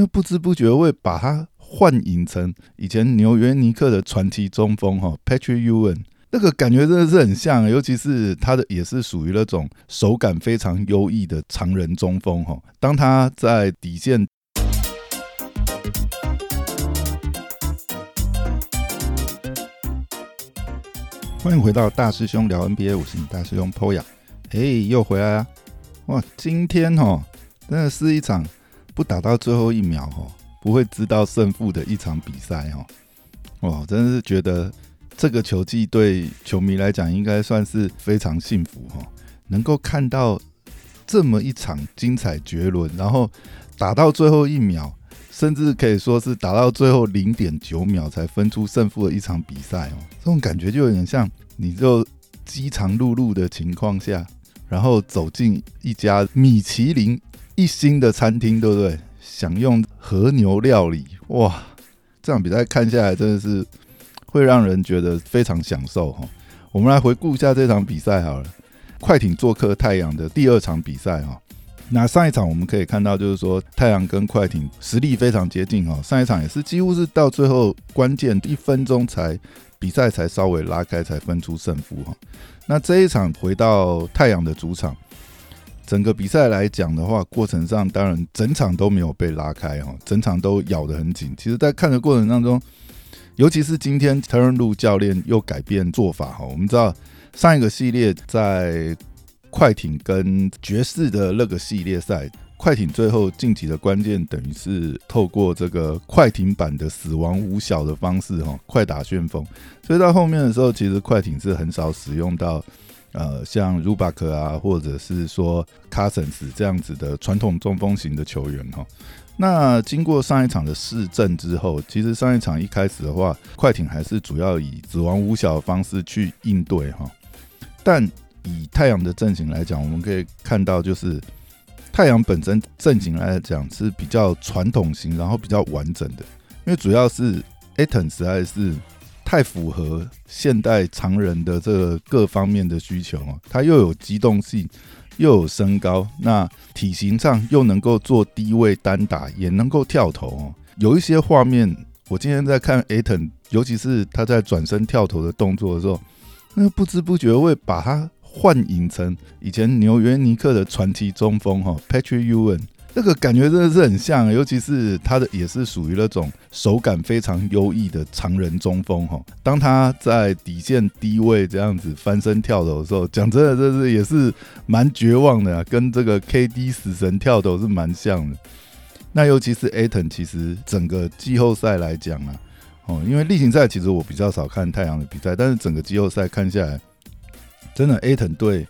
那不知不觉会把他幻影成以前纽约尼克的传奇中锋哈，Patrick Ewing。那个感觉真的是很像，尤其是他的也是属于那种手感非常优异的常人中锋哈。当他在底线，欢迎回到大师兄聊 NBA，我是你大师兄 Poya。哎，又回来啊！哇，今天哦真的是一场不打到最后一秒哈不会知道胜负的一场比赛哈。哇，真的是觉得。这个球季对球迷来讲应该算是非常幸福哈，能够看到这么一场精彩绝伦，然后打到最后一秒，甚至可以说是打到最后零点九秒才分出胜负的一场比赛哦，这种感觉就有点像你就饥肠辘辘的情况下，然后走进一家米其林一星的餐厅，对不对？享用和牛料理，哇，这场比赛看下来真的是。会让人觉得非常享受哈。我们来回顾一下这场比赛好了。快艇做客太阳的第二场比赛哈。那上一场我们可以看到，就是说太阳跟快艇实力非常接近哈。上一场也是几乎是到最后关键一分钟才比赛才稍微拉开，才分出胜负哈。那这一场回到太阳的主场，整个比赛来讲的话，过程上当然整场都没有被拉开哈，整场都咬得很紧。其实，在看的过程当中。尤其是今天特伦路教练又改变做法哈，我们知道上一个系列在快艇跟爵士的那个系列赛，快艇最后晋级的关键等于是透过这个快艇版的死亡五小的方式哈，快打旋风，所以到后面的时候，其实快艇是很少使用到呃像 Rubak 啊，或者是说 Cousins 这样子的传统中锋型的球员哈。那经过上一场的试阵之后，其实上一场一开始的话，快艇还是主要以死亡五小的方式去应对哈。但以太阳的阵型来讲，我们可以看到，就是太阳本身阵型来讲是比较传统型，然后比较完整的，因为主要是 Aton 实在是太符合现代常人的这个各方面的需求啊，它又有机动性。又有身高，那体型上又能够做低位单打，也能够跳投哦。有一些画面，我今天在看 Aton，尤其是他在转身跳投的动作的时候，那不知不觉会把他幻影成以前纽约尼克的传奇中锋哈，Patrick Ewing。这个感觉真的是很像，尤其是他的也是属于那种手感非常优异的常人中锋哈。当他在底线低位这样子翻身跳投的时候，讲真的，这是也是蛮绝望的啊，跟这个 KD 死神跳投是蛮像的。那尤其是 Aton，其实整个季后赛来讲啊，哦，因为例行赛其实我比较少看太阳的比赛，但是整个季后赛看下来，真的 Aton 对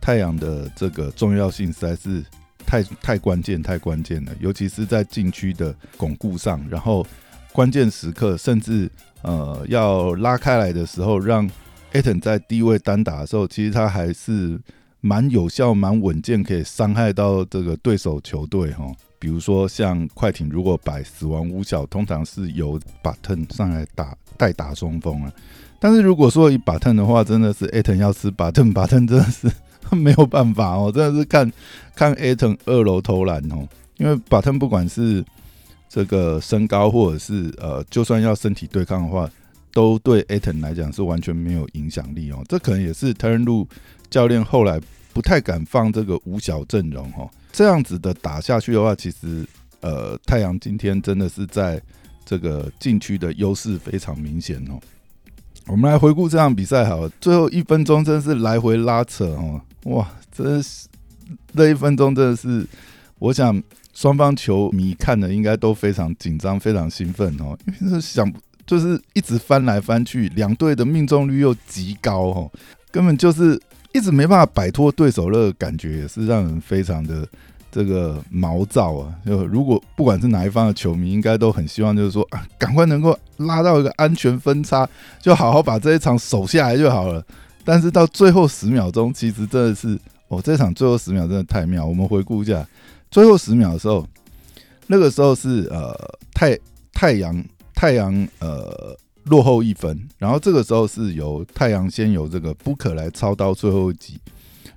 太阳的这个重要性实在是。太太关键，太关键了，尤其是在禁区的巩固上，然后关键时刻，甚至呃要拉开来的时候，让 Aton 在低位单打的时候，其实他还是蛮有效、蛮稳健，可以伤害到这个对手球队哈。比如说像快艇，如果摆死亡五小，通常是由 Button 上来打代打中锋啊。但是如果说以 Button 的话，真的是 Aton 要吃 Button，Button 真的是。没有办法哦，真的是看看 Aton 二楼投篮哦，因为巴顿不管是这个身高，或者是呃，就算要身体对抗的话，都对 Aton 来讲是完全没有影响力哦。这可能也是 Turn 路教练后来不太敢放这个五小阵容哈。这样子的打下去的话，其实呃，太阳今天真的是在这个禁区的优势非常明显哦。我们来回顾这场比赛，好，最后一分钟真是来回拉扯哦。哇，真是那一分钟真的是，我想双方球迷看的应该都非常紧张、非常兴奋哦，因为是想就是一直翻来翻去，两队的命中率又极高哦，根本就是一直没办法摆脱对手那个感觉，也是让人非常的这个毛躁啊。就如果不管是哪一方的球迷，应该都很希望就是说啊，赶快能够拉到一个安全分差，就好好把这一场守下来就好了。但是到最后十秒钟，其实真的是哦，这场最后十秒真的太妙。我们回顾一下，最后十秒的时候，那个时候是呃太太阳太阳呃落后一分，然后这个时候是由太阳先由这个不可来操刀最后一击，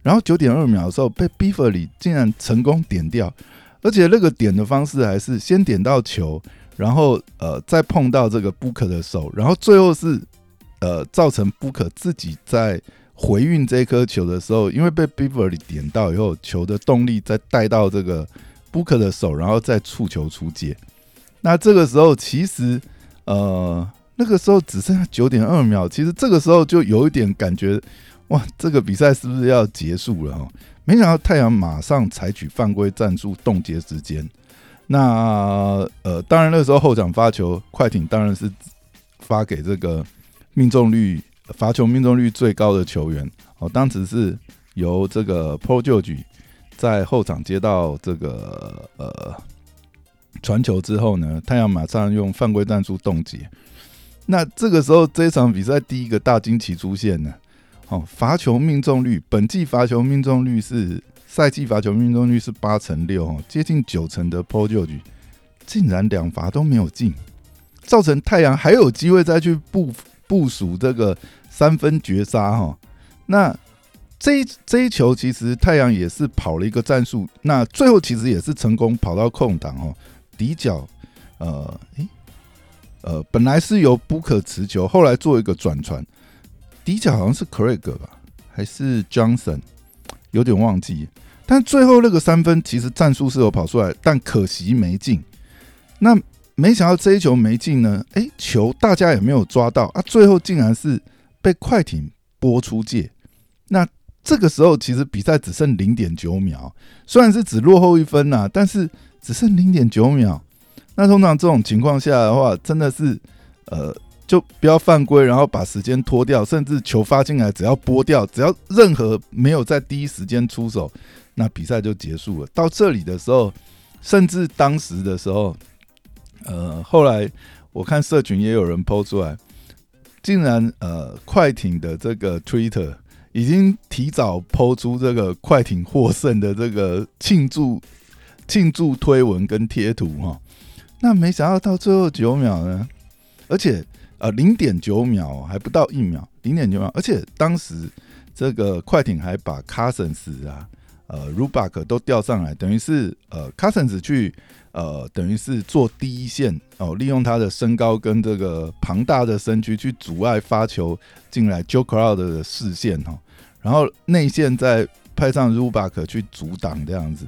然后九点二秒的时候被 Beverly 竟然成功点掉，而且那个点的方式还是先点到球，然后呃再碰到这个 Booker 的手，然后最后是呃造成 Booker 自己在回运这颗球的时候，因为被 Beverly 点到以后，球的动力再带到这个 Booker 的手，然后再触球出界。那这个时候其实呃那个时候只剩下九点二秒，其实这个时候就有一点感觉，哇，这个比赛是不是要结束了哈？没想到太阳马上采取犯规战术冻结时间。那呃，当然那时候后场发球，快艇当然是发给这个命中率罚球命中率最高的球员。哦，当时是由这个 Projo 在后场接到这个呃传球之后呢，太阳马上用犯规战术冻结。那这个时候这场比赛第一个大惊奇出现呢。哦，罚球命中率，本季罚球命中率是赛季罚球命中率是八成六，哦，接近九成的 p o j o 竟然两罚都没有进，造成太阳还有机会再去部部署这个三分绝杀，哈。那这一这一球其实太阳也是跑了一个战术，那最后其实也是成功跑到空档，哦，底角，呃，诶，呃，本来是由不可持球，后来做一个转传。底角好像是 Craig 吧，还是 Johnson，有点忘记。但最后那个三分其实战术是有跑出来，但可惜没进。那没想到这一球没进呢，哎，球大家也没有抓到啊，最后竟然是被快艇拨出界。那这个时候其实比赛只剩零点九秒，虽然是只落后一分呐，但是只剩零点九秒。那通常这种情况下的话，真的是呃。就不要犯规，然后把时间拖掉，甚至球发进来，只要拨掉，只要任何没有在第一时间出手，那比赛就结束了。到这里的时候，甚至当时的时候，呃，后来我看社群也有人抛出来，竟然呃，快艇的这个 Twitter 已经提早抛出这个快艇获胜的这个庆祝庆祝推文跟贴图哈。那没想到到最后九秒呢，而且。呃，零点九秒还不到一秒，零点九秒，而且当时这个快艇还把 Cousins 啊，呃，Rubak 都调上来，等于是呃，Cousins 去呃，等于是做第一线哦，利用他的身高跟这个庞大的身躯去阻碍发球进来 Joe Crowd 的视线哈，然后内线再派上 Rubak 去阻挡这样子，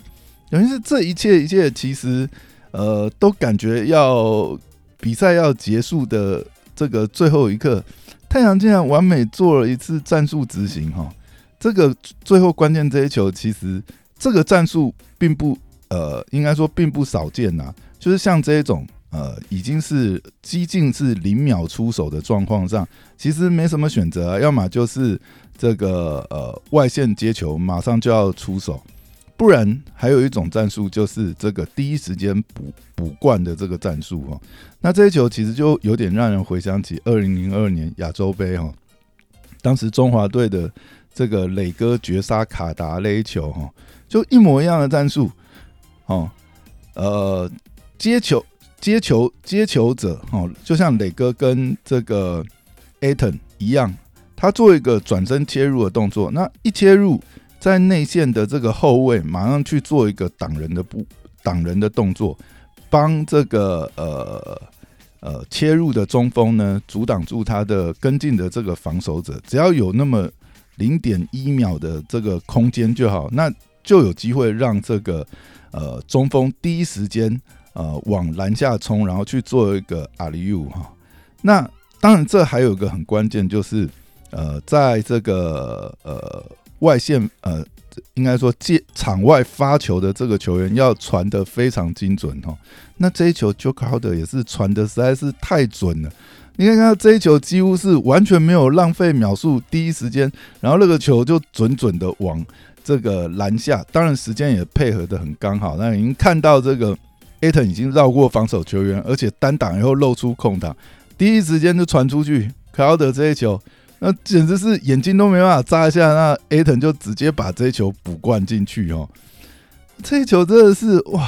等于是这一切一切其实呃，都感觉要比赛要结束的。这个最后一刻，太阳竟然完美做了一次战术执行哈！这个最后关键这一球，其实这个战术并不呃，应该说并不少见呐。就是像这一种呃，已经是激进是零秒出手的状况上，其实没什么选择，要么就是这个呃外线接球马上就要出手。不然还有一种战术，就是这个第一时间补补冠的这个战术哦。那这一球其实就有点让人回想起二零零二年亚洲杯哈，当时中华队的这个磊哥绝杀卡达那一球哈，就一模一样的战术哦。呃，接球接球接球者哦，就像磊哥跟这个艾顿一样，他做一个转身切入的动作，那一切入。在内线的这个后卫马上去做一个挡人的步挡人的动作，帮这个呃呃切入的中锋呢阻挡住他的跟进的这个防守者，只要有那么零点一秒的这个空间就好，那就有机会让这个呃中锋第一时间呃往篮下冲，然后去做一个阿里乌哈。那当然这还有一个很关键就是呃在这个呃。外线呃，应该说接场外发球的这个球员要传的非常精准哈。那这一球 j o k e r 也是传的实在是太准了。你看看这一球几乎是完全没有浪费秒数，第一时间，然后那个球就准准的往这个篮下，当然时间也配合的很刚好。那已经看到这个 Aton 已经绕过防守球员，而且单挡以后露出空档，第一时间就传出去。克劳德这一球。那简直是眼睛都没办法眨一下，那 A 腾就直接把这一球补灌进去哦。这一球真的是哇，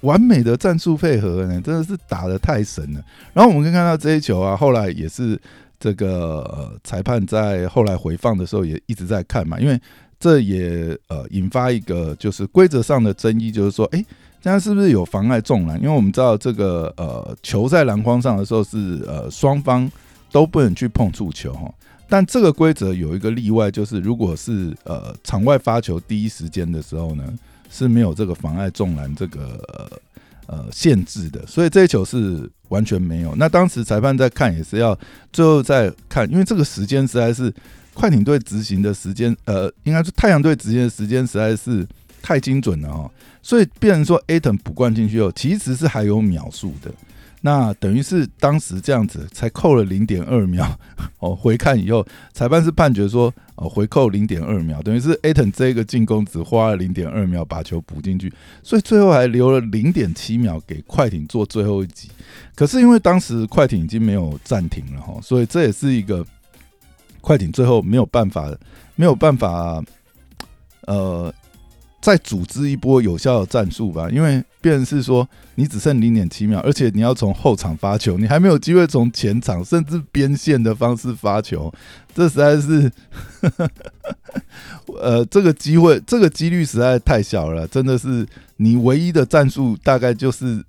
完美的战术配合呢，真的是打的太神了。然后我们可以看到这一球啊，后来也是这个裁判在后来回放的时候也一直在看嘛，因为这也呃引发一个就是规则上的争议，就是说，哎，这样是不是有妨碍重篮？因为我们知道这个呃球在篮筐上的时候是呃双方都不能去碰触球哈。但这个规则有一个例外，就是如果是呃场外发球第一时间的时候呢，是没有这个妨碍重篮这个呃限制的，所以这一球是完全没有。那当时裁判在看也是要最后再看，因为这个时间实在是快艇队执行的时间，呃，应该是太阳队执行的时间实在是太精准了哈。所以变成说 Aton 补灌进去后，其实是还有秒数的。那等于是当时这样子才扣了零点二秒 哦。回看以后，裁判是判决说哦回扣零点二秒，等于是 A 腾这个进攻只花了零点二秒把球补进去，所以最后还留了零点七秒给快艇做最后一击。可是因为当时快艇已经没有暂停了哈，所以这也是一个快艇最后没有办法没有办法呃。再组织一波有效的战术吧，因为变是说你只剩零点七秒，而且你要从后场发球，你还没有机会从前场甚至边线的方式发球，这实在是，呃，这个机会这个几率实在太小了，真的是你唯一的战术大概就是，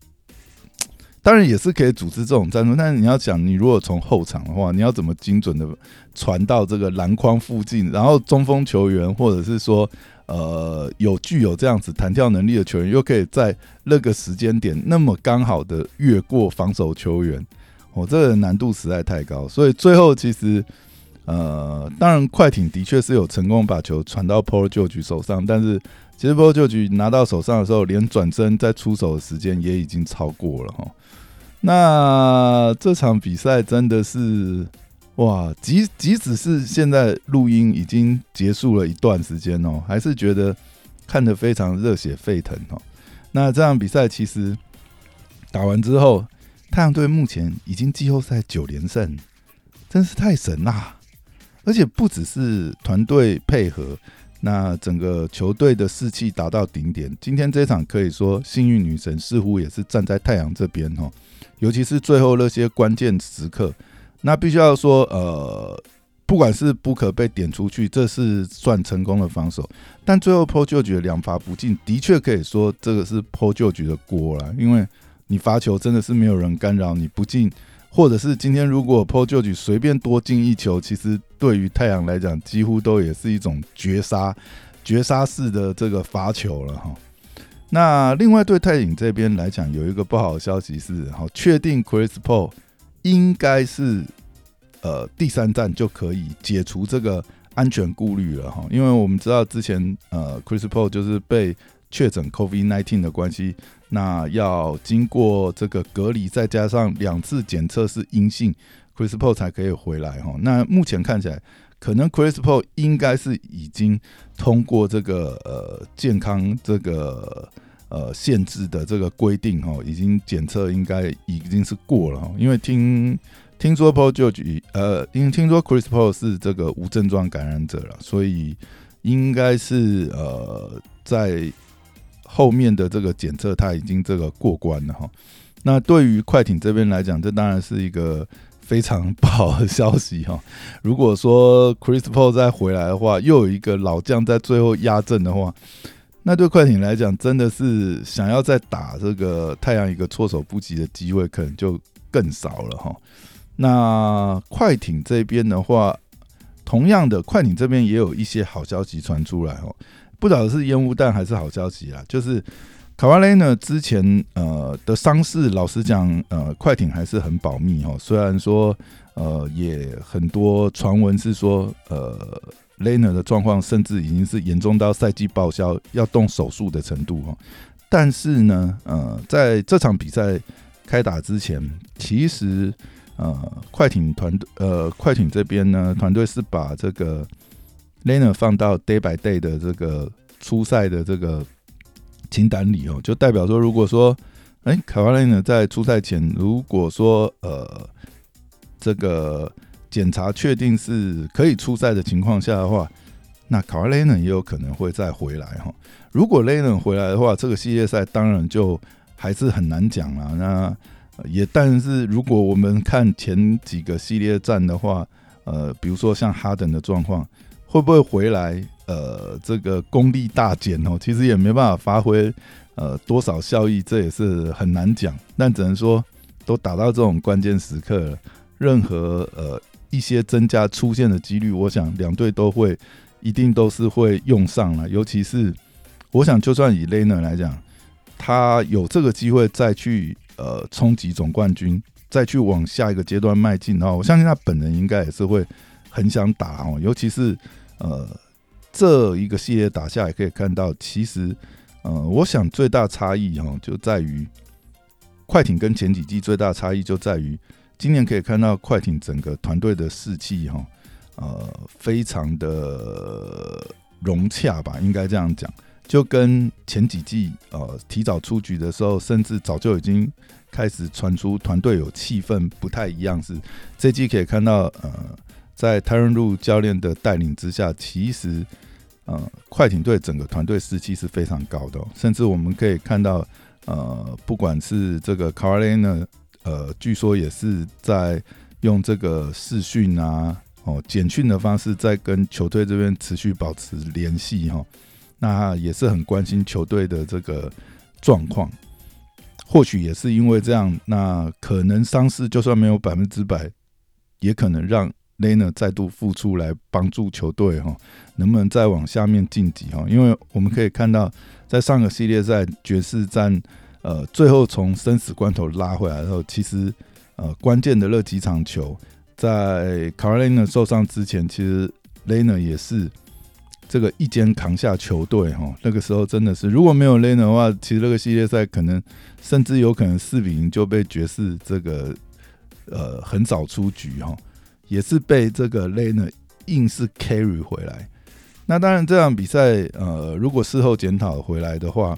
当然也是可以组织这种战术，但是你要想，你如果从后场的话，你要怎么精准的传到这个篮筐附近，然后中锋球员或者是说。呃，有具有这样子弹跳能力的球员，又可以在那个时间点那么刚好的越过防守球员，哦，这个难度实在太高。所以最后其实，呃，当然快艇的确是有成功把球传到 Paul George 手上，但是其实 Paul George 拿到手上的时候，连转身再出手的时间也已经超过了哈。那这场比赛真的是。哇，即即使是现在录音已经结束了一段时间哦，还是觉得看得非常热血沸腾哦。那这场比赛其实打完之后，太阳队目前已经季后赛九连胜，真是太神啦！而且不只是团队配合，那整个球队的士气达到顶点。今天这场可以说幸运女神似乎也是站在太阳这边哦，尤其是最后那些关键时刻。那必须要说，呃，不管是不可被点出去，这是算成功的防守。但最后 PO 旧局的两罚不进，的确可以说这个是 PO 旧局的锅了。因为你罚球真的是没有人干扰你不进，或者是今天如果 PO 旧局随便多进一球，其实对于太阳来讲，几乎都也是一种绝杀、绝杀式的这个罚球了哈。那另外对泰影这边来讲，有一个不好的消息是，好确定 Chris Paul。应该是，呃，第三站就可以解除这个安全顾虑了哈，因为我们知道之前呃，Chris Paul 就是被确诊 COVID nineteen 的关系，那要经过这个隔离，再加上两次检测是阴性，Chris Paul 才可以回来哈。那目前看起来，可能 Chris Paul 应该是已经通过这个呃健康这个。呃，限制的这个规定哈，已经检测应该已经是过了哈，因为听听说 Paul George 呃，因为听说 Chris Paul 是这个无症状感染者了，所以应该是呃在后面的这个检测他已经这个过关了哈。那对于快艇这边来讲，这当然是一个非常不好的消息哈。如果说 Chris Paul 再回来的话，又有一个老将在最后压阵的话。那对快艇来讲，真的是想要再打这个太阳一个措手不及的机会，可能就更少了哈。那快艇这边的话，同样的，快艇这边也有一些好消息传出来哦，不知道是烟雾弹还是好消息啊。就是卡瓦雷呢之前呃的伤势，老实讲，呃，快艇还是很保密哦。虽然说呃也很多传闻是说呃。，Lena 的状况甚至已经是严重到赛季报销要动手术的程度哈，但是呢，呃，在这场比赛开打之前，其实呃，快艇团队呃，快艇这边呢，团队是把这个雷纳放到 day by day 的这个初赛的这个清单里哦，就代表说，如果说哎，卡瓦雷呢在初赛前，如果说呃，这个。检查确定是可以出赛的情况下的话，那卡瓦雷呢也有可能会再回来哈。如果雷呢回来的话，这个系列赛当然就还是很难讲了。那也但是如果我们看前几个系列战的话，呃，比如说像哈登的状况，会不会回来？呃，这个功力大减哦，其实也没办法发挥呃多少效益，这也是很难讲。但只能说，都打到这种关键时刻了，任何呃一些增加出现的几率，我想两队都会一定都是会用上了。尤其是我想，就算以 l e n a 来讲，他有这个机会再去呃冲击总冠军，再去往下一个阶段迈进的话，我相信他本人应该也是会很想打哦。尤其是呃。这一个系列打下来，可以看到，其实，呃，我想最大差异哈，就在于快艇跟前几季最大差异就在于，今年可以看到快艇整个团队的士气哈，呃，非常的融洽吧，应该这样讲，就跟前几季呃提早出局的时候，甚至早就已经开始传出团队有气氛不太一样，是这季可以看到，呃，在泰伦路教练的带领之下，其实。呃，快艇队整个团队士气是非常高的，甚至我们可以看到，呃，不管是这个卡 n 呢，呃，据说也是在用这个视讯啊，哦，简讯的方式在跟球队这边持续保持联系哈，那也是很关心球队的这个状况。或许也是因为这样，那可能伤势就算没有百分之百，也可能让。雷纳再度复出来帮助球队哈，能不能再往下面晋级哈？因为我们可以看到，在上个系列赛爵士战，呃，最后从生死关头拉回来之后，其实呃关键的那几场球，在卡尔雷纳受伤之前，其实雷纳也是这个一肩扛下球队哈。那个时候真的是，如果没有雷纳的话，其实那个系列赛可能甚至有可能四比零就被爵士这个呃很早出局哈。也是被这个 l e n a 硬是 carry 回来。那当然，这场比赛，呃，如果事后检讨回来的话，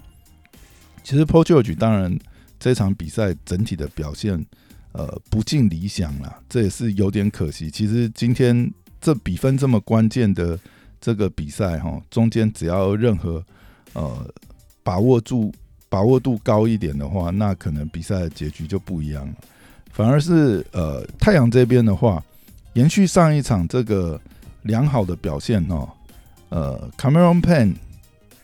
其实 Paul George 当然这场比赛整体的表现，呃，不尽理想啦，这也是有点可惜。其实今天这比分这么关键的这个比赛，哈，中间只要任何呃把握住把握度高一点的话，那可能比赛的结局就不一样了。反而是呃太阳这边的话。延续上一场这个良好的表现哦，呃，Cameron Pan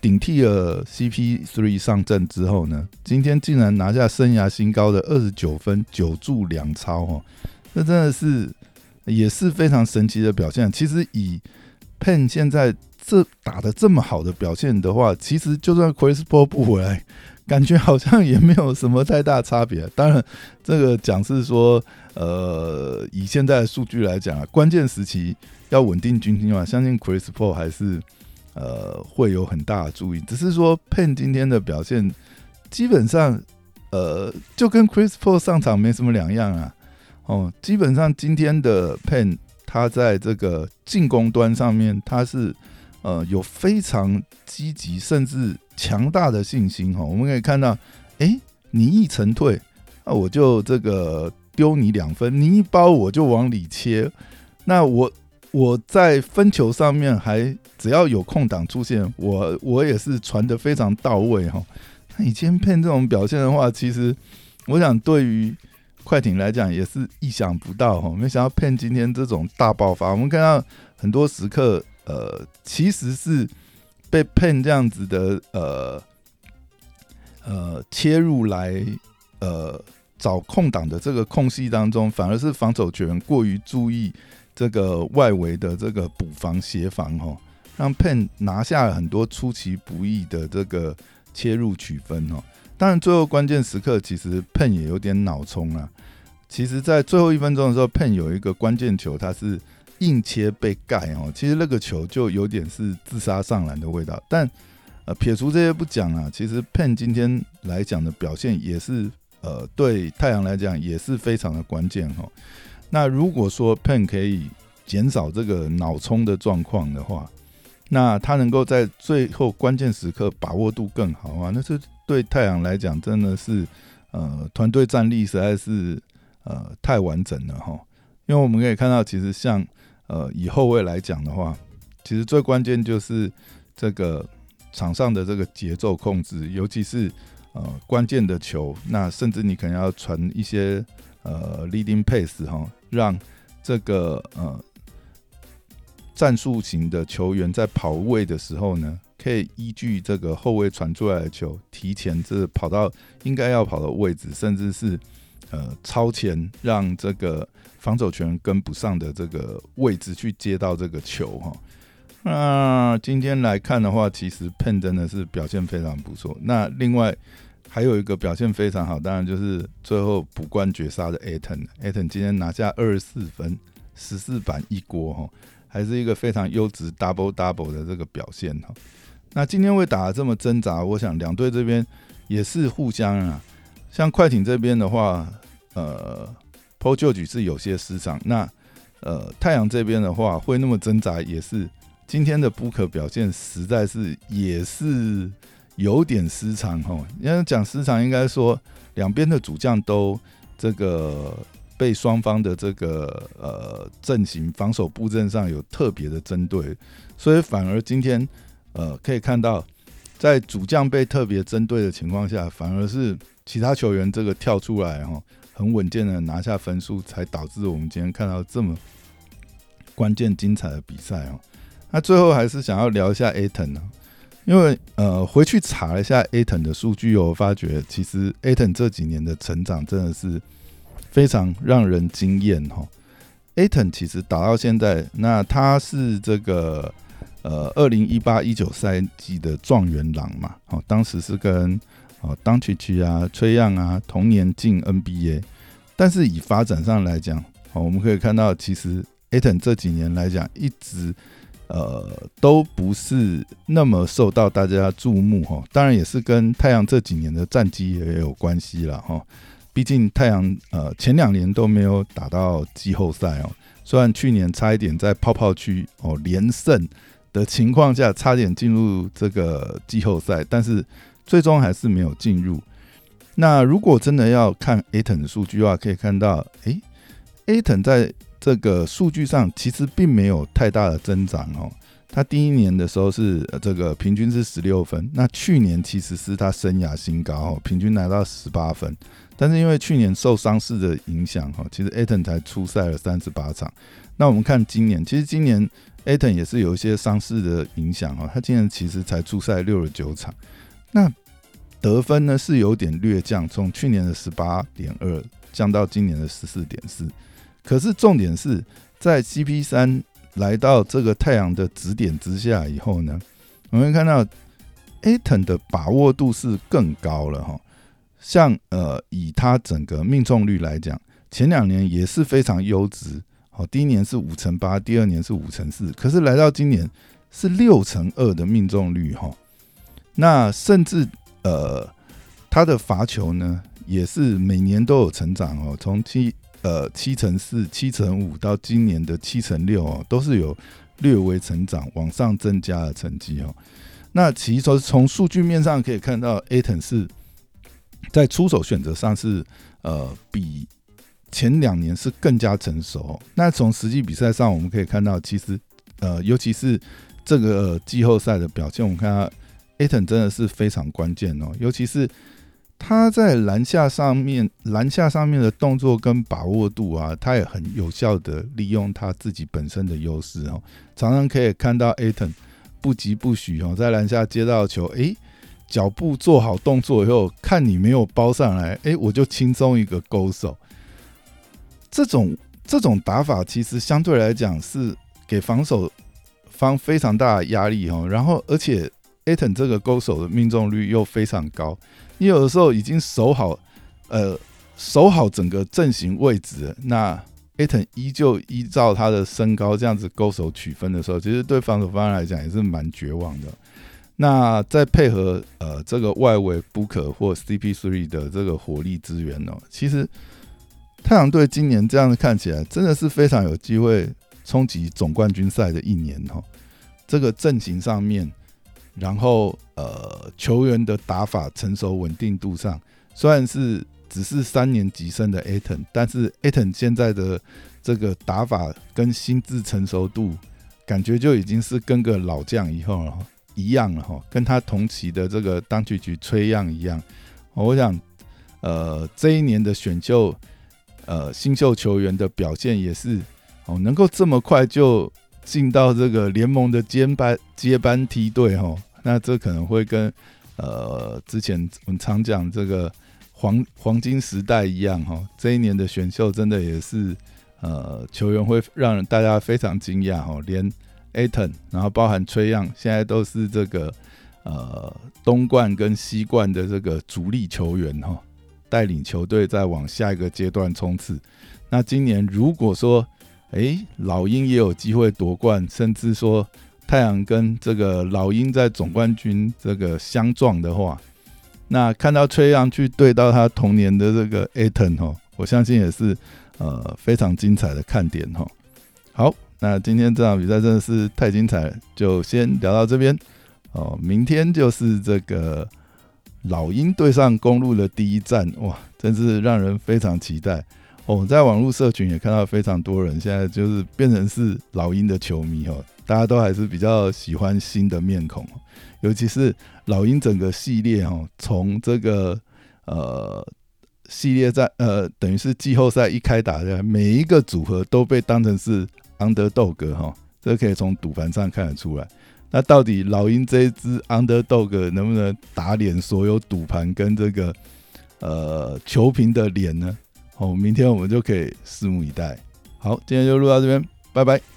顶替了 CP3 上阵之后呢，今天竟然拿下生涯新高的二十九分九助两超哦，这真的是也是非常神奇的表现。其实以 Pen 现在这打的这么好的表现的话，其实就算 Chris Paul 不回来。感觉好像也没有什么太大差别。当然，这个讲是说，呃，以现在的数据来讲啊，关键时期要稳定军心嘛，相信 Chris Paul 还是呃会有很大的注意。只是说 Pen 今天的表现基本上，呃，就跟 Chris Paul 上场没什么两样啊。哦，基本上今天的 Pen 他在这个进攻端上面，他是呃有非常积极，甚至。强大的信心哈，我们可以看到，哎，你一沉退，那我就这个丢你两分，你一包我就往里切，那我我在分球上面还只要有空档出现，我我也是传的非常到位哈。那以前骗这种表现的话，其实我想对于快艇来讲也是意想不到哈，没想到骗今天这种大爆发，我们看到很多时刻，呃，其实是。被 Pen 这样子的呃呃切入来呃找空档的这个空隙当中，反而是防守球员过于注意这个外围的这个补防协防哈，让 Pen 拿下了很多出其不意的这个切入取分哈。当然，最后关键时刻其实 Pen 也有点脑冲啊。其实，在最后一分钟的时候，Pen 有一个关键球，他是。硬切被盖哦，其实那个球就有点是自杀上篮的味道。但呃，撇除这些不讲啊，其实 Pen 今天来讲的表现也是呃，对太阳来讲也是非常的关键哈。那如果说 Pen 可以减少这个脑冲的状况的话，那他能够在最后关键时刻把握度更好啊，那是对太阳来讲真的是呃，团队战力实在是呃太完整了哈。因为我们可以看到，其实像呃，以后卫来讲的话，其实最关键就是这个场上的这个节奏控制，尤其是呃关键的球，那甚至你可能要传一些呃 leading pace 哈，让这个呃战术型的球员在跑位的时候呢，可以依据这个后卫传出来的球，提前这跑到应该要跑的位置，甚至是呃超前，让这个防守权跟不上的这个位置去接到这个球哈。那今天来看的话，其实 Pen 真的是表现非常不错。那另外还有一个表现非常好，当然就是最后补冠绝杀的 Aton。Aton 今天拿下二十四分，十四板一锅哈。还是一个非常优质 double double 的这个表现哈。那今天会打的这么挣扎，我想两队这边也是互相啊。像快艇这边的话，呃，PO 旧局是有些失常。那呃，太阳这边的话会那么挣扎，也是今天的 Book 表现实在是也是有点失常哈。要讲失常，应该说两边的主将都这个。被双方的这个呃阵型防守布阵上有特别的针对，所以反而今天呃可以看到，在主将被特别针对的情况下，反而是其他球员这个跳出来哈，很稳健的拿下分数，才导致我们今天看到这么关键精彩的比赛哦。那最后还是想要聊一下 Aton 呢，因为呃回去查了一下 Aton 的数据，我发觉其实 Aton 这几年的成长真的是。非常让人惊艳哈，Aton 其实打到现在，那他是这个呃二零一八一九赛季的状元郎嘛，哦，当时是跟哦当曲曲啊、崔样啊同年进 NBA，但是以发展上来讲，哦，我们可以看到其实 Aton 这几年来讲一直呃都不是那么受到大家注目哈，当然也是跟太阳这几年的战绩也有关系了哈。毕竟太阳呃前两年都没有打到季后赛哦，虽然去年差一点在泡泡区哦连胜的情况下差点进入这个季后赛，但是最终还是没有进入。那如果真的要看 Aton 的数据的话，可以看到，诶 a t o n 在这个数据上其实并没有太大的增长哦。他第一年的时候是这个平均是十六分，那去年其实是他生涯新高哦，平均拿到十八分。但是因为去年受伤势的影响，哈，其实 at 才出赛了三十八场。那我们看今年，其实今年 at 也是有一些伤势的影响，哈，他今年其实才出赛六十九场。那得分呢是有点略降，从去年的十八点二降到今年的十四点四。可是重点是在 CP 三来到这个太阳的指点之下以后呢，我们看到 Aton 的把握度是更高了，哈。像呃，以他整个命中率来讲，前两年也是非常优质。好，第一年是五成八，第二年是五成四，可是来到今年是六成二的命中率哈。那甚至呃，他的罚球呢，也是每年都有成长哦，从七呃七成四、七成五到今年的七成六哦，都是有略微成长、往上增加的成绩哦。那其实从数据面上可以看到，Aton 是。在出手选择上是呃比前两年是更加成熟。那从实际比赛上我们可以看到，其实呃尤其是这个季后赛的表现，我们看到 Aton 真的是非常关键哦。尤其是他在篮下上面篮下上面的动作跟把握度啊，他也很有效的利用他自己本身的优势哦。常常可以看到 Aton 不急不徐哦，在篮下接到球，诶。脚步做好动作以后，看你没有包上来，哎，我就轻松一个勾手。这种这种打法其实相对来讲是给防守方非常大的压力哦。然后，而且 Aton 这个勾手的命中率又非常高。你有的时候已经守好，呃，守好整个阵型位置，那 Aton 依旧依照他的身高这样子勾手取分的时候，其实对防守方来讲也是蛮绝望的。那再配合呃这个外围 Booker 或 CP3 的这个火力支援哦，其实太阳队今年这样子看起来真的是非常有机会冲击总冠军赛的一年哈。这个阵型上面，然后呃球员的打法成熟稳定度上，虽然是只是三年级生的 Aton，但是 Aton 现在的这个打法跟心智成熟度，感觉就已经是跟个老将以后了。一样了哈，跟他同期的这个当局局崔样一样，我想，呃，这一年的选秀，呃，新秀球员的表现也是哦，能够这么快就进到这个联盟的接班接班梯队哈，那这可能会跟呃之前我们常讲这个黄黄金时代一样哈，这一年的选秀真的也是呃球员会让人大家非常惊讶哈，连 Aton 然后包含崔样现在都是这个呃东冠跟西冠的这个主力球员哈，带领球队再往下一个阶段冲刺。那今年如果说哎，老鹰也有机会夺冠，甚至说太阳跟这个老鹰在总冠军这个相撞的话，那看到崔杨去对到他童年的这个 Aton 哈，我相信也是呃非常精彩的看点哈。好，那今天这场比赛真的是太精彩了，就先聊到这边哦。明天就是这个老鹰对上公路的第一战，哇，真是让人非常期待。我们，在网络社群也看到非常多人，现在就是变成是老鹰的球迷哦，大家都还是比较喜欢新的面孔，尤其是老鹰整个系列哦，从这个呃系列在呃等于是季后赛一开打的每一个组合都被当成是 underdog 哈，这可以从赌盘上看得出来。那到底老鹰这一支 underdog 能不能打脸所有赌盘跟这个呃球评的脸呢？好，明天我们就可以拭目以待。好，今天就录到这边，拜拜。